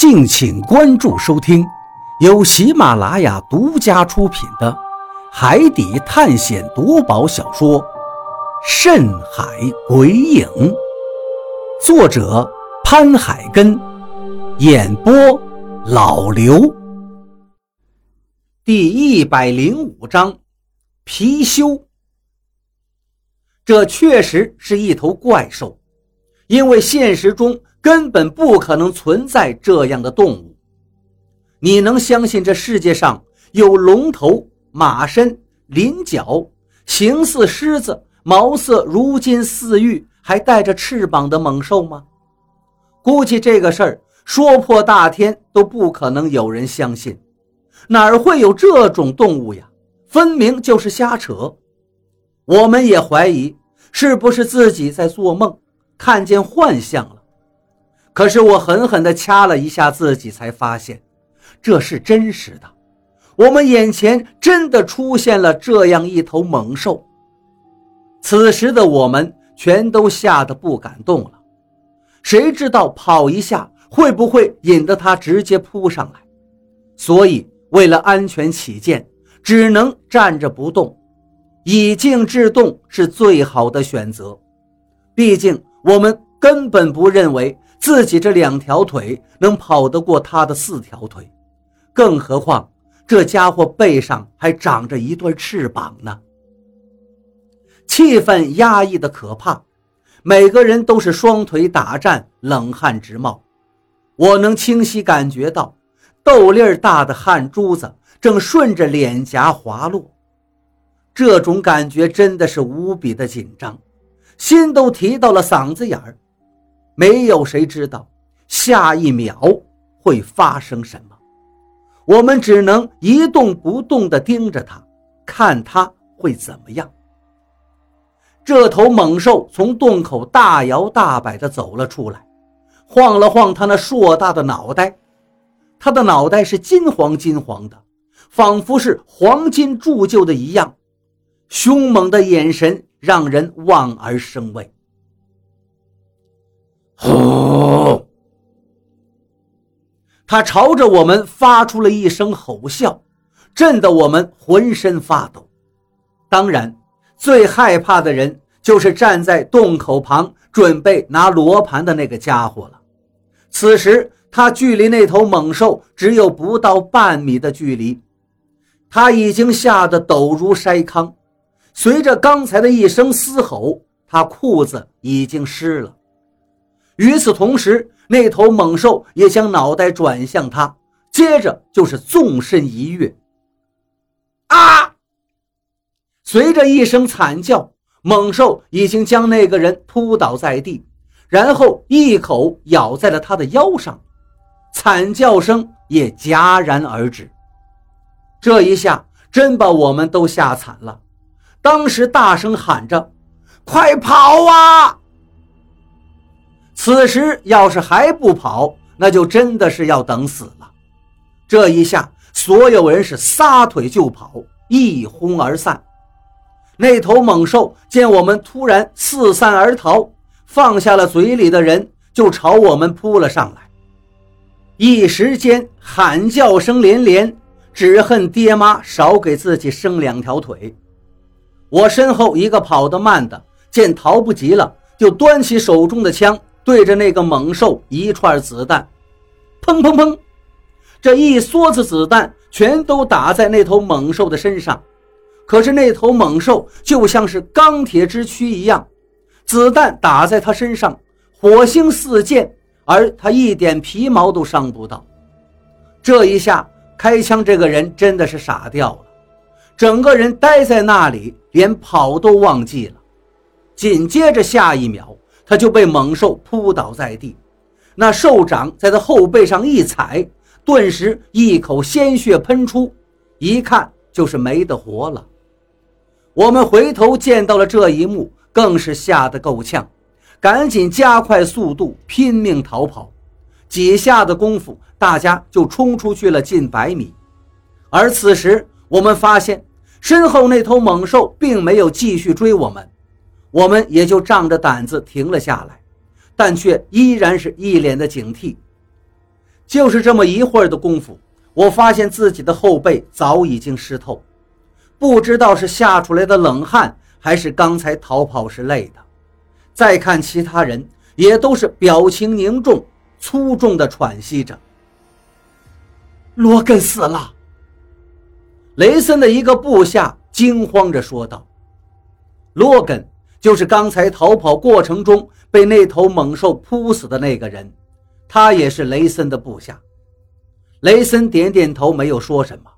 敬请关注收听，由喜马拉雅独家出品的《海底探险夺宝小说》《深海鬼影》，作者潘海根，演播老刘。第一百零五章，貔貅。这确实是一头怪兽，因为现实中。根本不可能存在这样的动物。你能相信这世界上有龙头、马身、鳞角、形似狮子、毛色如金似玉，还带着翅膀的猛兽吗？估计这个事儿说破大天都不可能有人相信。哪儿会有这种动物呀？分明就是瞎扯。我们也怀疑是不是自己在做梦，看见幻象了。可是我狠狠地掐了一下自己，才发现这是真实的。我们眼前真的出现了这样一头猛兽。此时的我们全都吓得不敢动了。谁知道跑一下会不会引得它直接扑上来？所以为了安全起见，只能站着不动。以静制动是最好的选择。毕竟我们根本不认为。自己这两条腿能跑得过他的四条腿，更何况这家伙背上还长着一对翅膀呢。气氛压抑的可怕，每个人都是双腿打颤，冷汗直冒。我能清晰感觉到豆粒儿大的汗珠子正顺着脸颊滑落，这种感觉真的是无比的紧张，心都提到了嗓子眼儿。没有谁知道下一秒会发生什么，我们只能一动不动地盯着他，看他会怎么样。这头猛兽从洞口大摇大摆地走了出来，晃了晃他那硕大的脑袋，他的脑袋是金黄金黄的，仿佛是黄金铸就的一样，凶猛的眼神让人望而生畏。吼！他朝着我们发出了一声吼啸，震得我们浑身发抖。当然，最害怕的人就是站在洞口旁准备拿罗盘的那个家伙了。此时，他距离那头猛兽只有不到半米的距离，他已经吓得抖如筛糠。随着刚才的一声嘶吼，他裤子已经湿了。与此同时，那头猛兽也将脑袋转向他，接着就是纵身一跃。啊！随着一声惨叫，猛兽已经将那个人扑倒在地，然后一口咬在了他的腰上，惨叫声也戛然而止。这一下真把我们都吓惨了，当时大声喊着：“快跑啊！”此时要是还不跑，那就真的是要等死了。这一下，所有人是撒腿就跑，一哄而散。那头猛兽见我们突然四散而逃，放下了嘴里的人，就朝我们扑了上来。一时间喊叫声连连，只恨爹妈少给自己生两条腿。我身后一个跑得慢的，见逃不及了，就端起手中的枪。对着那个猛兽一串子弹，砰砰砰！这一梭子子弹全都打在那头猛兽的身上。可是那头猛兽就像是钢铁之躯一样，子弹打在他身上，火星四溅，而他一点皮毛都伤不到。这一下，开枪这个人真的是傻掉了，整个人呆在那里，连跑都忘记了。紧接着下一秒。他就被猛兽扑倒在地，那兽掌在他后背上一踩，顿时一口鲜血喷出，一看就是没得活了。我们回头见到了这一幕，更是吓得够呛，赶紧加快速度，拼命逃跑。几下的功夫，大家就冲出去了近百米。而此时，我们发现身后那头猛兽并没有继续追我们。我们也就仗着胆子停了下来，但却依然是一脸的警惕。就是这么一会儿的功夫，我发现自己的后背早已经湿透，不知道是吓出来的冷汗，还是刚才逃跑时累的。再看其他人，也都是表情凝重、粗重的喘息着。罗根死了。雷森的一个部下惊慌着说道：“罗根就是刚才逃跑过程中被那头猛兽扑死的那个人。”他也是雷森的部下。雷森点点头，没有说什么。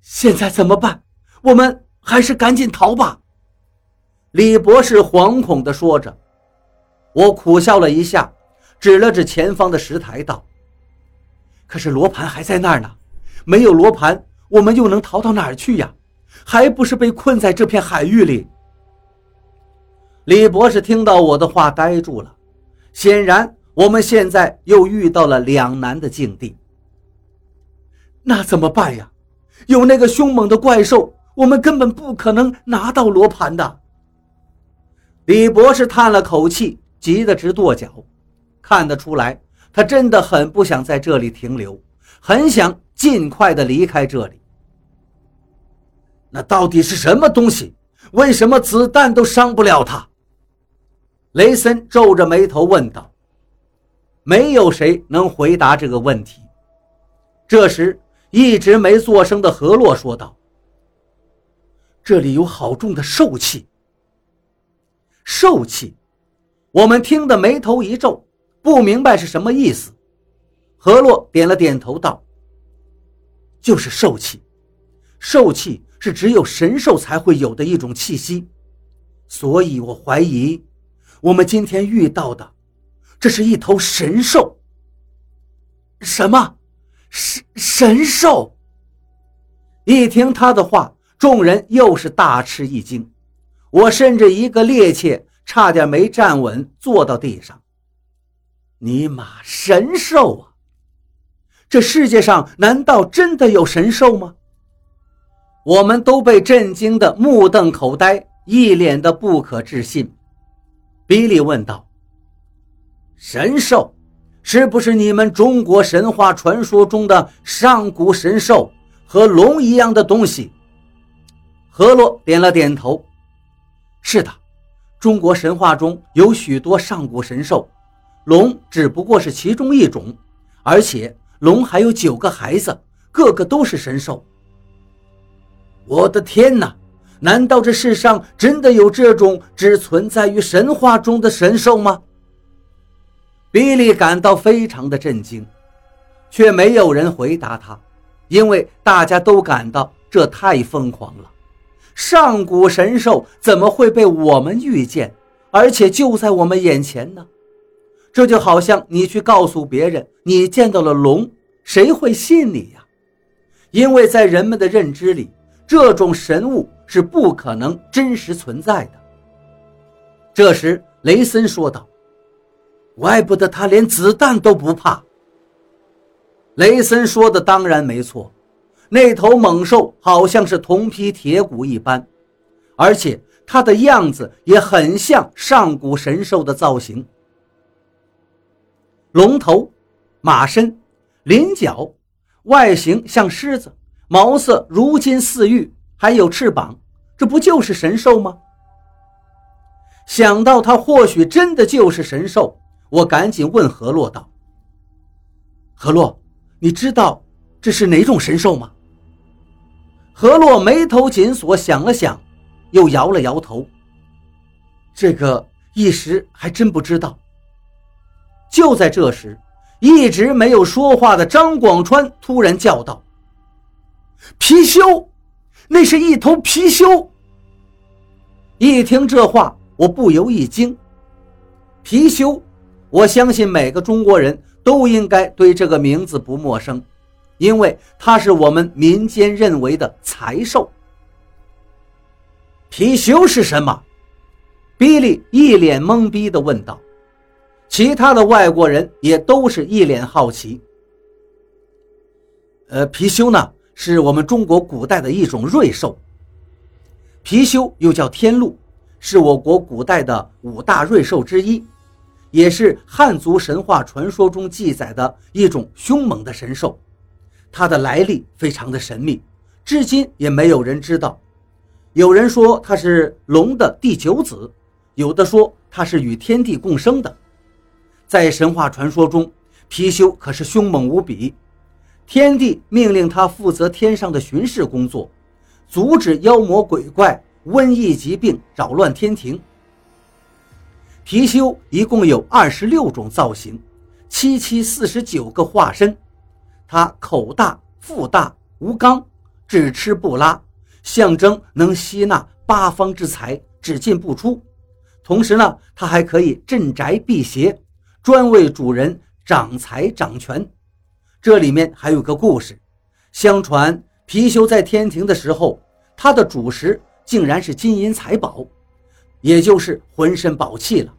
现在怎么办？我们还是赶紧逃吧。李博士惶恐地说着。我苦笑了一下，指了指前方的石台，道：“可是罗盘还在那儿呢，没有罗盘，我们又能逃到哪儿去呀？还不是被困在这片海域里？”李博士听到我的话，呆住了，显然。我们现在又遇到了两难的境地，那怎么办呀？有那个凶猛的怪兽，我们根本不可能拿到罗盘的。李博士叹了口气，急得直跺脚。看得出来，他真的很不想在这里停留，很想尽快的离开这里。那到底是什么东西？为什么子弹都伤不了他？雷森皱着眉头问道。没有谁能回答这个问题。这时，一直没作声的何洛说道：“这里有好重的兽气。”兽气，我们听得眉头一皱，不明白是什么意思。何洛点了点头道：“就是兽气，兽气是只有神兽才会有的一种气息，所以我怀疑，我们今天遇到的。”这是一头神兽。什么？神神兽？一听他的话，众人又是大吃一惊。我甚至一个趔趄，差点没站稳，坐到地上。尼玛，神兽啊！这世界上难道真的有神兽吗？我们都被震惊的目瞪口呆，一脸的不可置信。比利问道。神兽，是不是你们中国神话传说中的上古神兽和龙一样的东西？何洛点了点头。是的，中国神话中有许多上古神兽，龙只不过是其中一种，而且龙还有九个孩子，个个都是神兽。我的天哪！难道这世上真的有这种只存在于神话中的神兽吗？比利感到非常的震惊，却没有人回答他，因为大家都感到这太疯狂了。上古神兽怎么会被我们遇见，而且就在我们眼前呢？这就好像你去告诉别人你见到了龙，谁会信你呀？因为在人们的认知里，这种神物是不可能真实存在的。这时，雷森说道。怪不得他连子弹都不怕。雷森说的当然没错，那头猛兽好像是铜皮铁骨一般，而且它的样子也很像上古神兽的造型：龙头、马身、鳞角，外形像狮子，毛色如金似玉，还有翅膀，这不就是神兽吗？想到它或许真的就是神兽。我赶紧问何洛道：“何洛，你知道这是哪种神兽吗？”何洛眉头紧锁，想了想，又摇了摇头：“这个一时还真不知道。”就在这时，一直没有说话的张广川突然叫道：“貔貅，那是一头貔貅！”一听这话，我不由一惊：“貔貅！”我相信每个中国人都应该对这个名字不陌生，因为它是我们民间认为的财兽。貔貅是什么？比利一脸懵逼地问道。其他的外国人也都是一脸好奇。呃，貔貅呢，是我们中国古代的一种瑞兽。貔貅又叫天鹿，是我国古代的五大瑞兽之一。也是汉族神话传说中记载的一种凶猛的神兽，它的来历非常的神秘，至今也没有人知道。有人说它是龙的第九子，有的说它是与天地共生的。在神话传说中，貔貅可是凶猛无比，天帝命令他负责天上的巡视工作，阻止妖魔鬼怪、瘟疫疾病扰乱天庭。貔貅一共有二十六种造型，七七四十九个化身。它口大腹大无肛，只吃不拉，象征能吸纳八方之财，只进不出。同时呢，它还可以镇宅辟邪。专为主人掌财掌权，这里面还有个故事。相传貔貅在天庭的时候，它的主食竟然是金银财宝，也就是浑身宝器了。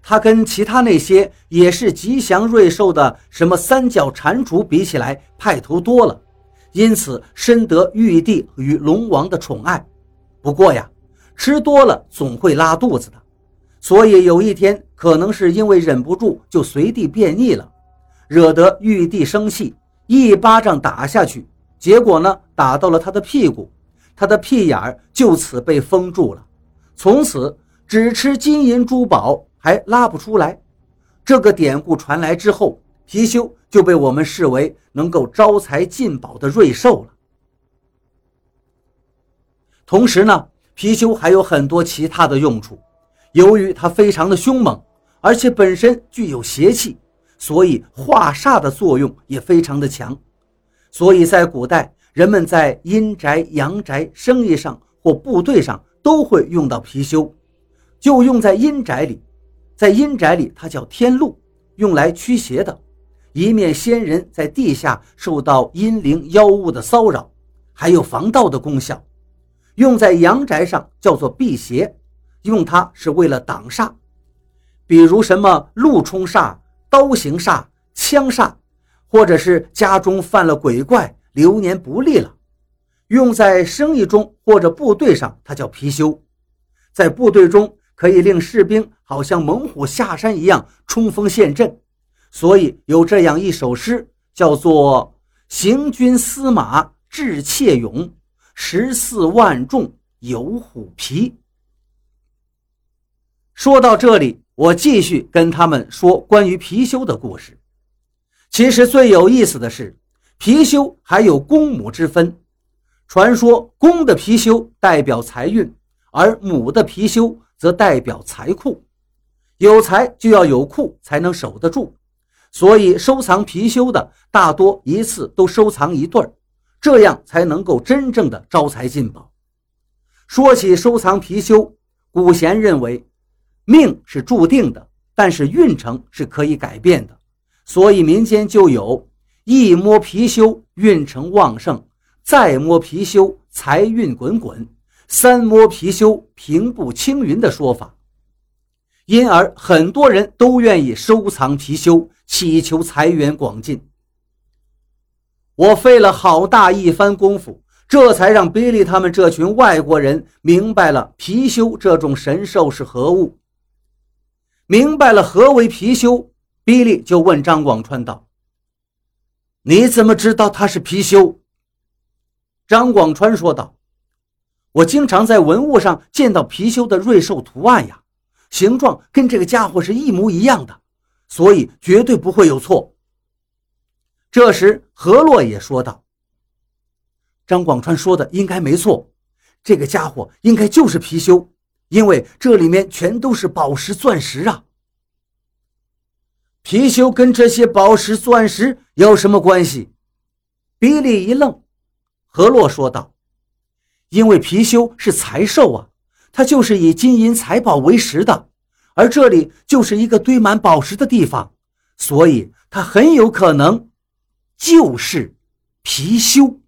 它跟其他那些也是吉祥瑞兽的什么三角蟾蜍比起来，派头多了，因此深得玉帝与龙王的宠爱。不过呀，吃多了总会拉肚子的。所以有一天，可能是因为忍不住就随地便溺了，惹得玉帝生气，一巴掌打下去，结果呢，打到了他的屁股，他的屁眼儿就此被封住了，从此只吃金银珠宝，还拉不出来。这个典故传来之后，貔貅就被我们视为能够招财进宝的瑞兽了。同时呢，貔貅还有很多其他的用处。由于它非常的凶猛，而且本身具有邪气，所以化煞的作用也非常的强。所以在古代，人们在阴宅、阳宅、生意上或部队上都会用到貔貅。就用在阴宅里，在阴宅里它叫天禄，用来驱邪的，以免先人在地下受到阴灵妖物的骚扰，还有防盗的功效。用在阳宅上叫做辟邪。用它是为了挡煞，比如什么路冲煞、刀行煞、枪煞，或者是家中犯了鬼怪，流年不利了。用在生意中或者部队上，它叫貔貅。在部队中可以令士兵好像猛虎下山一样冲锋陷阵，所以有这样一首诗，叫做“行军司马智切勇，十四万众有虎皮”。说到这里，我继续跟他们说关于貔貅的故事。其实最有意思的是，貔貅还有公母之分。传说公的貔貅代表财运，而母的貔貅则代表财库。有财就要有库才能守得住，所以收藏貔貅的大多一次都收藏一对儿，这样才能够真正的招财进宝。说起收藏貔貅，古贤认为。命是注定的，但是运程是可以改变的，所以民间就有一摸貔貅运程旺盛，再摸貔貅财运滚滚，三摸貔貅平步青云的说法。因而很多人都愿意收藏貔貅，祈求财源广进。我费了好大一番功夫，这才让比利他们这群外国人明白了貔貅这种神兽是何物。明白了何为貔貅，比利就问张广川道：“你怎么知道它是貔貅？”张广川说道：“我经常在文物上见到貔貅的瑞兽图案呀，形状跟这个家伙是一模一样的，所以绝对不会有错。”这时何洛也说道：“张广川说的应该没错，这个家伙应该就是貔貅。”因为这里面全都是宝石、钻石啊！貔貅跟这些宝石、钻石有什么关系？比利一愣，何洛说道：“因为貔貅是财兽啊，它就是以金银财宝为食的，而这里就是一个堆满宝石的地方，所以它很有可能就是貔貅。”